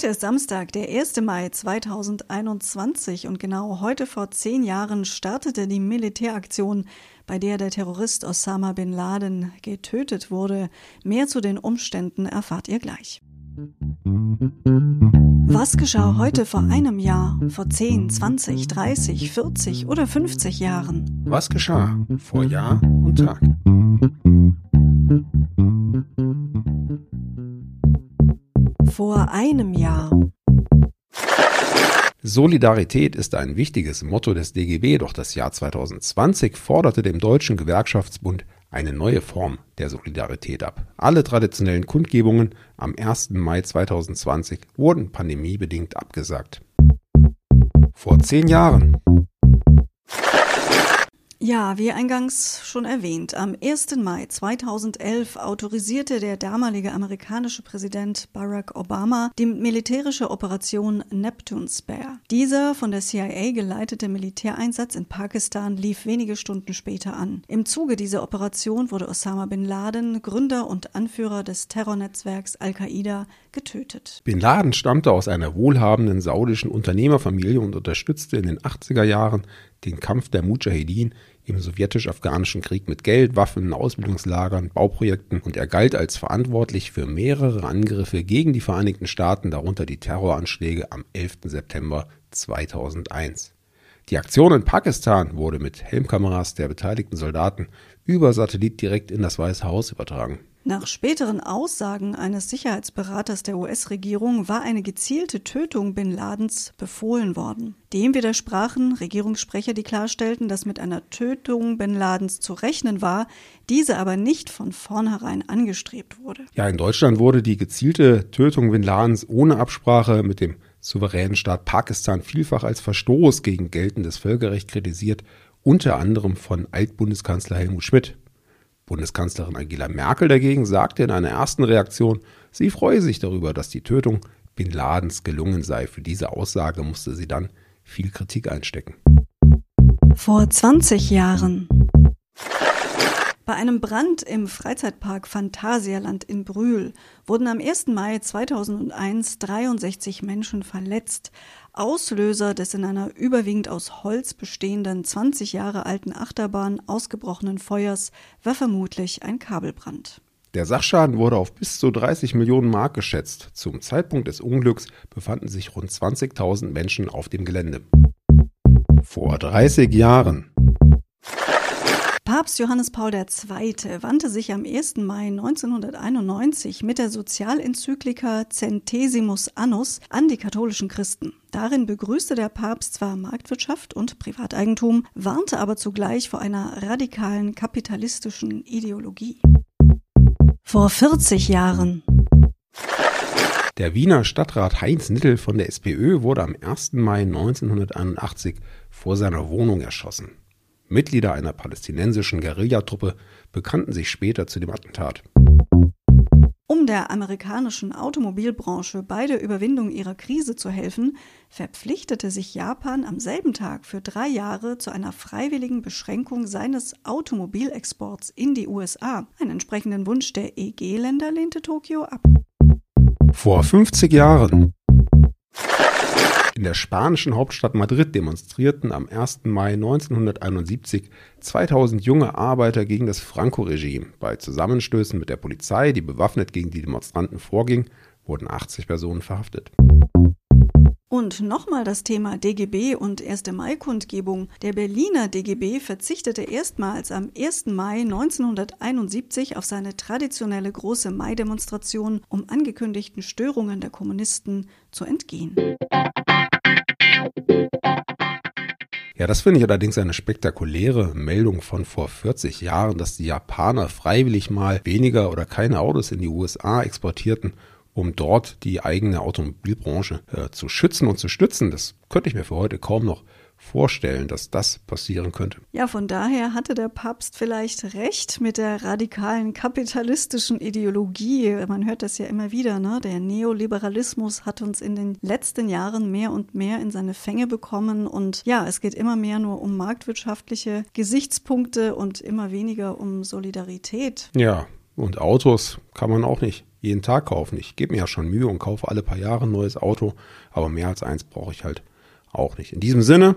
Heute ist Samstag, der 1. Mai 2021 und genau heute vor zehn Jahren startete die Militäraktion, bei der der Terrorist Osama bin Laden getötet wurde. Mehr zu den Umständen erfahrt ihr gleich. Was geschah heute vor einem Jahr, vor 10, 20, 30, 40 oder 50 Jahren? Was geschah vor Jahr und Tag? Vor einem Jahr. Solidarität ist ein wichtiges Motto des DGB, doch das Jahr 2020 forderte dem Deutschen Gewerkschaftsbund eine neue Form der Solidarität ab. Alle traditionellen Kundgebungen am 1. Mai 2020 wurden pandemiebedingt abgesagt. Vor zehn Jahren ja, wie eingangs schon erwähnt, am 1. Mai 2011 autorisierte der damalige amerikanische Präsident Barack Obama die militärische Operation Neptune Spare. Dieser von der CIA geleitete Militäreinsatz in Pakistan lief wenige Stunden später an. Im Zuge dieser Operation wurde Osama bin Laden, Gründer und Anführer des Terrornetzwerks Al-Qaida, getötet. Bin Laden stammte aus einer wohlhabenden saudischen Unternehmerfamilie und unterstützte in den 80er Jahren den Kampf der Mujahedin im sowjetisch-afghanischen Krieg mit Geld, Waffen, Ausbildungslagern, Bauprojekten und er galt als verantwortlich für mehrere Angriffe gegen die Vereinigten Staaten, darunter die Terroranschläge am 11. September 2001. Die Aktion in Pakistan wurde mit Helmkameras der beteiligten Soldaten über Satellit direkt in das Weiße Haus übertragen. Nach späteren Aussagen eines Sicherheitsberaters der US-Regierung war eine gezielte Tötung Bin Ladens befohlen worden. Dem widersprachen Regierungssprecher, die klarstellten, dass mit einer Tötung Bin Ladens zu rechnen war, diese aber nicht von vornherein angestrebt wurde. Ja, in Deutschland wurde die gezielte Tötung Bin Ladens ohne Absprache mit dem souveränen Staat Pakistan vielfach als Verstoß gegen geltendes Völkerrecht kritisiert, unter anderem von Altbundeskanzler Helmut Schmidt. Bundeskanzlerin Angela Merkel dagegen sagte in einer ersten Reaktion, sie freue sich darüber, dass die Tötung Bin Ladens gelungen sei. Für diese Aussage musste sie dann viel Kritik einstecken. Vor 20 Jahren. Bei einem Brand im Freizeitpark Phantasialand in Brühl wurden am 1. Mai 2001 63 Menschen verletzt. Auslöser des in einer überwiegend aus Holz bestehenden 20 Jahre alten Achterbahn ausgebrochenen Feuers war vermutlich ein Kabelbrand. Der Sachschaden wurde auf bis zu 30 Millionen Mark geschätzt. Zum Zeitpunkt des Unglücks befanden sich rund 20.000 Menschen auf dem Gelände. Vor 30 Jahren Papst Johannes Paul II. wandte sich am 1. Mai 1991 mit der Sozialenzyklika Centesimus Annus an die katholischen Christen. Darin begrüßte der Papst zwar Marktwirtschaft und Privateigentum, warnte aber zugleich vor einer radikalen kapitalistischen Ideologie. Vor 40 Jahren der Wiener Stadtrat Heinz Nittel von der SPÖ wurde am 1. Mai 1981 vor seiner Wohnung erschossen. Mitglieder einer palästinensischen Guerillatruppe bekannten sich später zu dem Attentat. Um der amerikanischen Automobilbranche bei der Überwindung ihrer Krise zu helfen, verpflichtete sich Japan am selben Tag für drei Jahre zu einer freiwilligen Beschränkung seines Automobilexports in die USA. Einen entsprechenden Wunsch der EG-Länder lehnte Tokio ab. Vor 50 Jahren in der spanischen Hauptstadt Madrid demonstrierten am 1. Mai 1971 2000 junge Arbeiter gegen das Franco-Regime. Bei Zusammenstößen mit der Polizei, die bewaffnet gegen die Demonstranten vorging, wurden 80 Personen verhaftet. Und nochmal das Thema DGB und 1. Mai-Kundgebung. Der Berliner DGB verzichtete erstmals am 1. Mai 1971 auf seine traditionelle große Mai-Demonstration, um angekündigten Störungen der Kommunisten zu entgehen. Ja, das finde ich allerdings eine spektakuläre Meldung von vor 40 Jahren, dass die Japaner freiwillig mal weniger oder keine Autos in die USA exportierten um dort die eigene Automobilbranche äh, zu schützen und zu stützen. Das könnte ich mir für heute kaum noch vorstellen, dass das passieren könnte. Ja, von daher hatte der Papst vielleicht recht mit der radikalen kapitalistischen Ideologie. Man hört das ja immer wieder, ne? Der Neoliberalismus hat uns in den letzten Jahren mehr und mehr in seine Fänge bekommen und ja, es geht immer mehr nur um marktwirtschaftliche Gesichtspunkte und immer weniger um Solidarität. Ja, und Autos kann man auch nicht jeden Tag kaufen. Ich gebe mir ja schon Mühe und kaufe alle paar Jahre ein neues Auto, aber mehr als eins brauche ich halt auch nicht. In diesem Sinne,